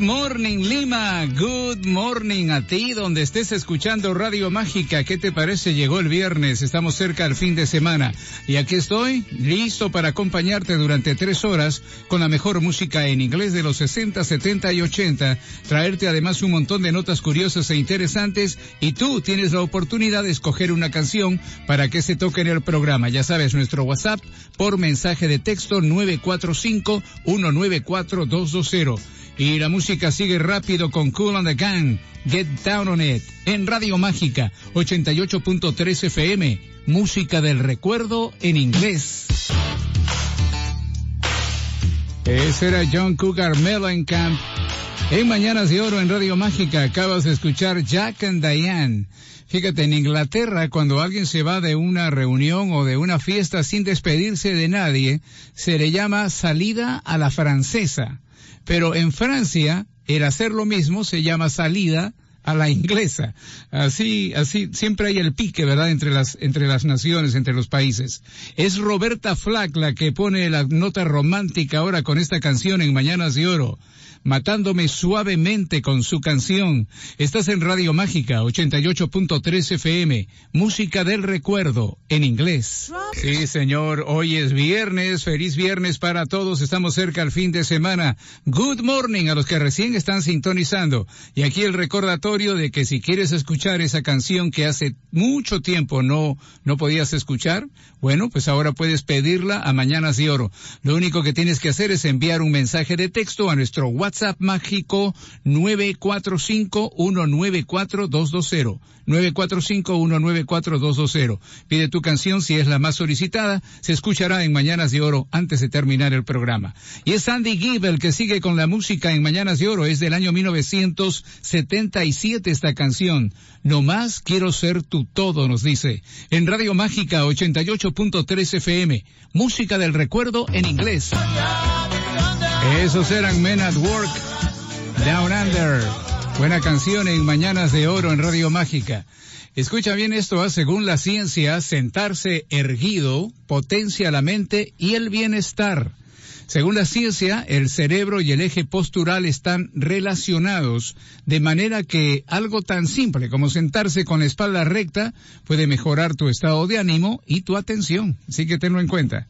Morning Lima, good morning a ti donde estés escuchando Radio Mágica. ¿Qué te parece? Llegó el viernes, estamos cerca al fin de semana y aquí estoy listo para acompañarte durante tres horas con la mejor música en inglés de los 60, 70 y 80, traerte además un montón de notas curiosas e interesantes y tú tienes la oportunidad de escoger una canción para que se toque en el programa. Ya sabes, nuestro WhatsApp por mensaje de texto 945 194 220. Y la música sigue rápido con Cool on the Gang, Get Down on It, en Radio Mágica, 88.3 FM, música del recuerdo en inglés. Ese era John Cougar Mellencamp. En Mañanas de Oro en Radio Mágica acabas de escuchar Jack and Diane. Fíjate, en Inglaterra, cuando alguien se va de una reunión o de una fiesta sin despedirse de nadie, se le llama salida a la francesa. Pero en Francia, el hacer lo mismo se llama salida a la inglesa. Así, así, siempre hay el pique, ¿verdad? Entre las, entre las naciones, entre los países. Es Roberta Flack la que pone la nota romántica ahora con esta canción en Mañanas de Oro matándome suavemente con su canción. Estás en Radio Mágica 88.3 FM, música del recuerdo en inglés. Sí, señor, hoy es viernes, feliz viernes para todos, estamos cerca al fin de semana. Good morning a los que recién están sintonizando. Y aquí el recordatorio de que si quieres escuchar esa canción que hace mucho tiempo no, no podías escuchar, bueno, pues ahora puedes pedirla a Mañanas de Oro. Lo único que tienes que hacer es enviar un mensaje de texto a nuestro WhatsApp WhatsApp mágico 945-194-220. 945-194-220. Pide tu canción si es la más solicitada. Se escuchará en Mañanas de Oro antes de terminar el programa. Y es Andy Gibb el que sigue con la música en Mañanas de Oro. Es del año 1977 esta canción. No más quiero ser tu todo, nos dice. En Radio Mágica 88.3 FM. Música del recuerdo en inglés. Esos eran Men at Work, Down Under. Buena canción en Mañanas de Oro en Radio Mágica. Escucha bien esto, ¿ah? según la ciencia, sentarse erguido potencia la mente y el bienestar. Según la ciencia, el cerebro y el eje postural están relacionados, de manera que algo tan simple como sentarse con la espalda recta puede mejorar tu estado de ánimo y tu atención. Así que tenlo en cuenta.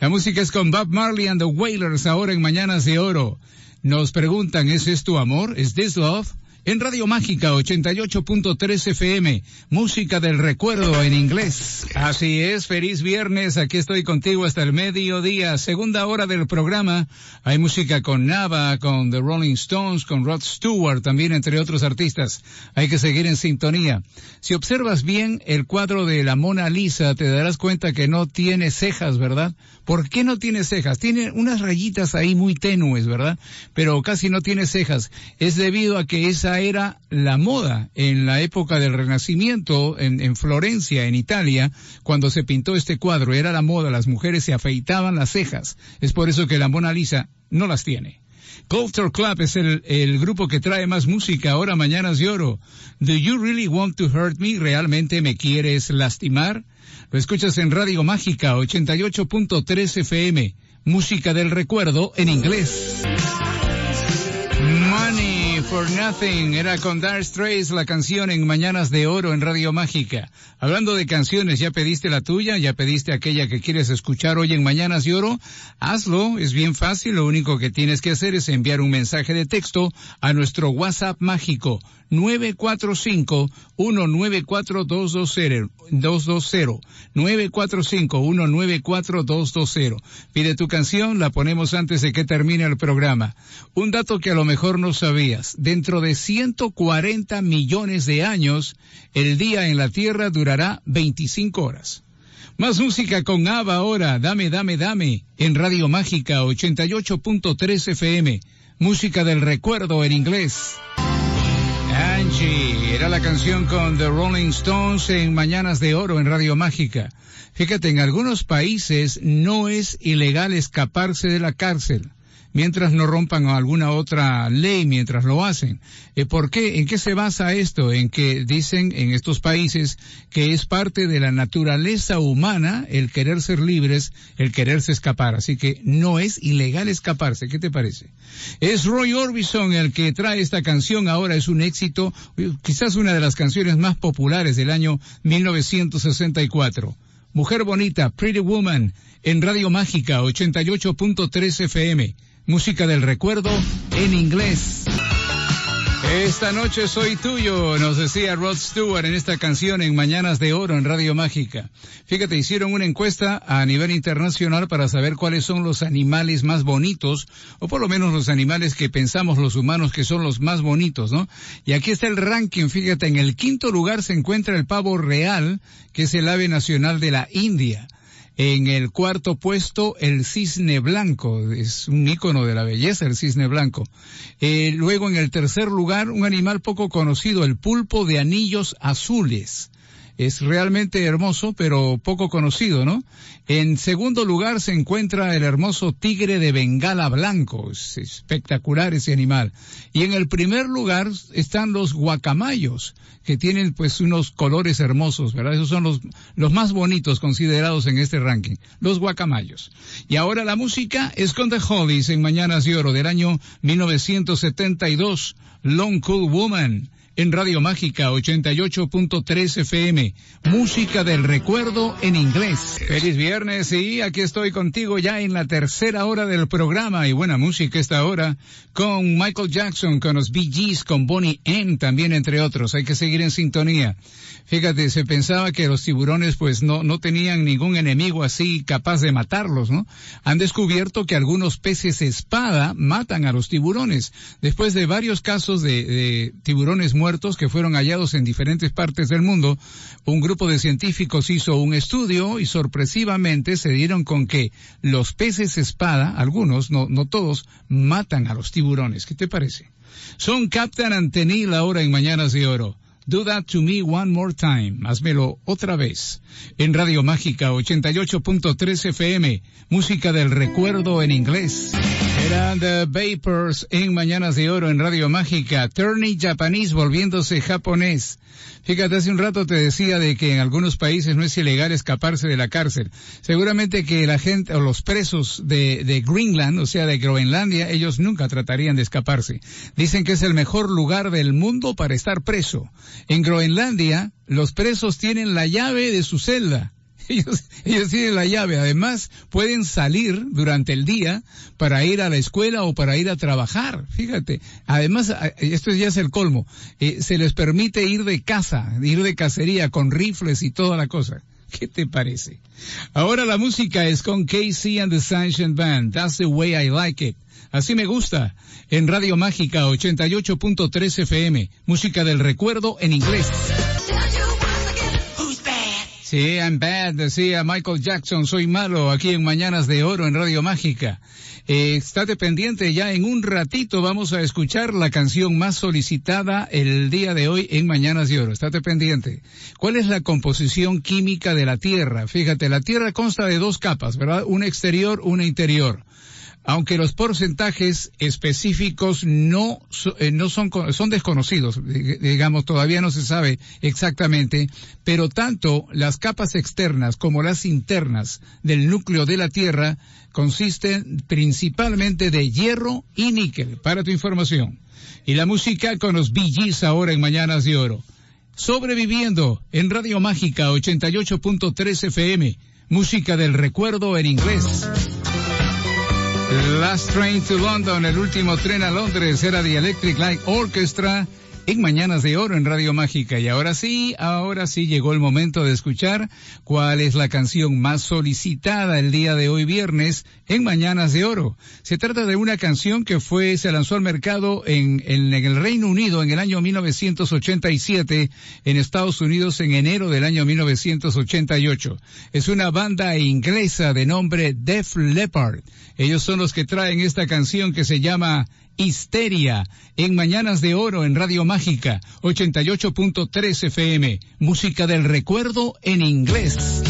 La música es con Bob Marley and the Wailers ahora en Mañanas de Oro. Nos preguntan, ¿es tu amor? ¿Es this love? En Radio Mágica 88.3 FM, música del recuerdo en inglés. Así es, feliz viernes, aquí estoy contigo hasta el mediodía, segunda hora del programa. Hay música con Nava, con The Rolling Stones, con Rod Stewart, también entre otros artistas. Hay que seguir en sintonía. Si observas bien el cuadro de la Mona Lisa, te darás cuenta que no tiene cejas, ¿verdad? ¿Por qué no tiene cejas? Tiene unas rayitas ahí muy tenues, ¿verdad? Pero casi no tiene cejas. Es debido a que esa era la moda en la época del Renacimiento en, en, Florencia, en Italia, cuando se pintó este cuadro. Era la moda, las mujeres se afeitaban las cejas. Es por eso que la Mona Lisa no las tiene. Culture Club es el, el, grupo que trae más música ahora mañanas de oro. Do you really want to hurt me? ¿Realmente me quieres lastimar? Lo escuchas en Radio Mágica 88.3 FM. Música del recuerdo en inglés. For Nothing era con Dark Straits la canción en Mañanas de Oro en Radio Mágica. Hablando de canciones, ¿ya pediste la tuya? ¿Ya pediste aquella que quieres escuchar hoy en Mañanas de Oro? Hazlo, es bien fácil, lo único que tienes que hacer es enviar un mensaje de texto a nuestro WhatsApp mágico 945-194-220. 945-194-220. Pide tu canción, la ponemos antes de que termine el programa. Un dato que a lo mejor no sabías. Dentro de 140 millones de años, el día en la Tierra durará 25 horas. Más música con Ava ahora, dame, dame, dame, en Radio Mágica 88.3 FM. Música del recuerdo en inglés. Angie, era la canción con The Rolling Stones en Mañanas de Oro en Radio Mágica. Fíjate, en algunos países no es ilegal escaparse de la cárcel mientras no rompan alguna otra ley mientras lo hacen. Eh, ¿Por qué? ¿En qué se basa esto? En que dicen en estos países que es parte de la naturaleza humana el querer ser libres, el quererse escapar. Así que no es ilegal escaparse. ¿Qué te parece? Es Roy Orbison el que trae esta canción. Ahora es un éxito, quizás una de las canciones más populares del año 1964. Mujer Bonita, Pretty Woman, en Radio Mágica 88.3 FM música del recuerdo en inglés. Esta noche soy tuyo, nos decía Rod Stewart en esta canción en Mañanas de Oro en Radio Mágica. Fíjate, hicieron una encuesta a nivel internacional para saber cuáles son los animales más bonitos, o por lo menos los animales que pensamos los humanos que son los más bonitos, ¿no? Y aquí está el ranking, fíjate, en el quinto lugar se encuentra el pavo real, que es el ave nacional de la India. En el cuarto puesto, el cisne blanco. Es un ícono de la belleza, el cisne blanco. Eh, luego, en el tercer lugar, un animal poco conocido, el pulpo de anillos azules es realmente hermoso, pero poco conocido, ¿no? En segundo lugar se encuentra el hermoso tigre de Bengala blanco, es espectacular ese animal. Y en el primer lugar están los guacamayos, que tienen pues unos colores hermosos, ¿verdad? Esos son los, los más bonitos considerados en este ranking, los guacamayos. Y ahora la música es con The Hollies en Mañanas de Oro del año 1972, Long Cool Woman en Radio Mágica 88.3 FM. Música del recuerdo en inglés. Feliz viernes y aquí estoy contigo ya en la tercera hora del programa y buena música esta hora con Michael Jackson, con los Bee Gees, con Bonnie M también entre otros. Hay que seguir en sintonía. Fíjate, se pensaba que los tiburones pues no, no tenían ningún enemigo así capaz de matarlos, ¿no? Han descubierto que algunos peces espada matan a los tiburones. Después de varios casos de, de tiburones muertos que fueron hallados en diferentes partes del mundo, un grupo de científicos hizo un estudio y sorpresivamente se dieron con que los peces espada, algunos, no, no todos, matan a los tiburones. ¿Qué te parece? Son Captain Antenil ahora en Mañanas de Oro. Do That to Me One More Time. Hazmelo otra vez. En Radio Mágica 88.3 FM. Música del recuerdo en inglés. Eran The Vapors en Mañanas de Oro en Radio Mágica. Turning Japanese volviéndose japonés. Fíjate, hace un rato te decía de que en algunos países no es ilegal escaparse de la cárcel. Seguramente que la gente o los presos de, de Greenland, o sea, de Groenlandia, ellos nunca tratarían de escaparse. Dicen que es el mejor lugar del mundo para estar preso. En Groenlandia, los presos tienen la llave de su celda. Ellos, ellos, tienen la llave. Además, pueden salir durante el día para ir a la escuela o para ir a trabajar. Fíjate. Además, esto ya es el colmo. Eh, se les permite ir de casa, ir de cacería con rifles y toda la cosa. ¿Qué te parece? Ahora la música es con Casey and the Sunshine Band. That's the way I like it. Así me gusta. En Radio Mágica 88.3 FM. Música del recuerdo en inglés. Sí, I'm bad, decía Michael Jackson, soy malo, aquí en Mañanas de Oro en Radio Mágica. Eh, estate pendiente, ya en un ratito vamos a escuchar la canción más solicitada el día de hoy en Mañanas de Oro. Estate pendiente. ¿Cuál es la composición química de la Tierra? Fíjate, la Tierra consta de dos capas, ¿verdad? Una exterior, una interior aunque los porcentajes específicos no, eh, no son, son desconocidos, digamos, todavía no se sabe exactamente, pero tanto las capas externas como las internas del núcleo de la Tierra consisten principalmente de hierro y níquel, para tu información. Y la música con los BGs ahora en Mañanas de Oro. Sobreviviendo en Radio Mágica 88.3 FM, música del recuerdo en inglés. Last Train to London, el último tren a Londres, era The Electric Light Orchestra en Mañanas de Oro en Radio Mágica. Y ahora sí, ahora sí llegó el momento de escuchar cuál es la canción más solicitada el día de hoy viernes en Mañanas de Oro. Se trata de una canción que fue, se lanzó al mercado en, en, en el Reino Unido en el año 1987, en Estados Unidos en enero del año 1988. Es una banda inglesa de nombre Def Leppard. Ellos son los que traen esta canción que se llama Histeria en Mañanas de Oro en Radio Mágica 88.3 FM. Música del recuerdo en inglés.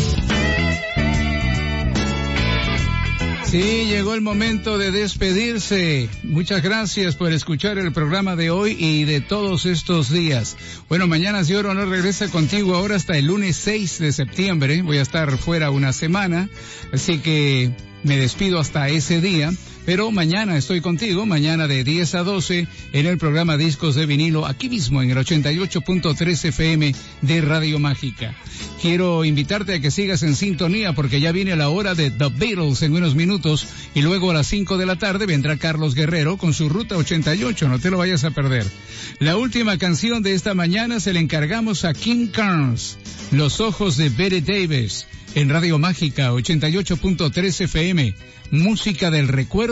Sí, llegó el momento de despedirse. Muchas gracias por escuchar el programa de hoy y de todos estos días. Bueno, Mañanas de Oro no regresa contigo ahora hasta el lunes 6 de septiembre. Voy a estar fuera una semana, así que me despido hasta ese día. Pero mañana estoy contigo, mañana de 10 a 12 en el programa Discos de Vinilo, aquí mismo en el 88.3 FM de Radio Mágica. Quiero invitarte a que sigas en sintonía porque ya viene la hora de The Beatles en unos minutos y luego a las 5 de la tarde vendrá Carlos Guerrero con su Ruta 88, no te lo vayas a perder. La última canción de esta mañana se le encargamos a King Carnes, Los Ojos de Betty Davis en Radio Mágica 88.3 FM, música del recuerdo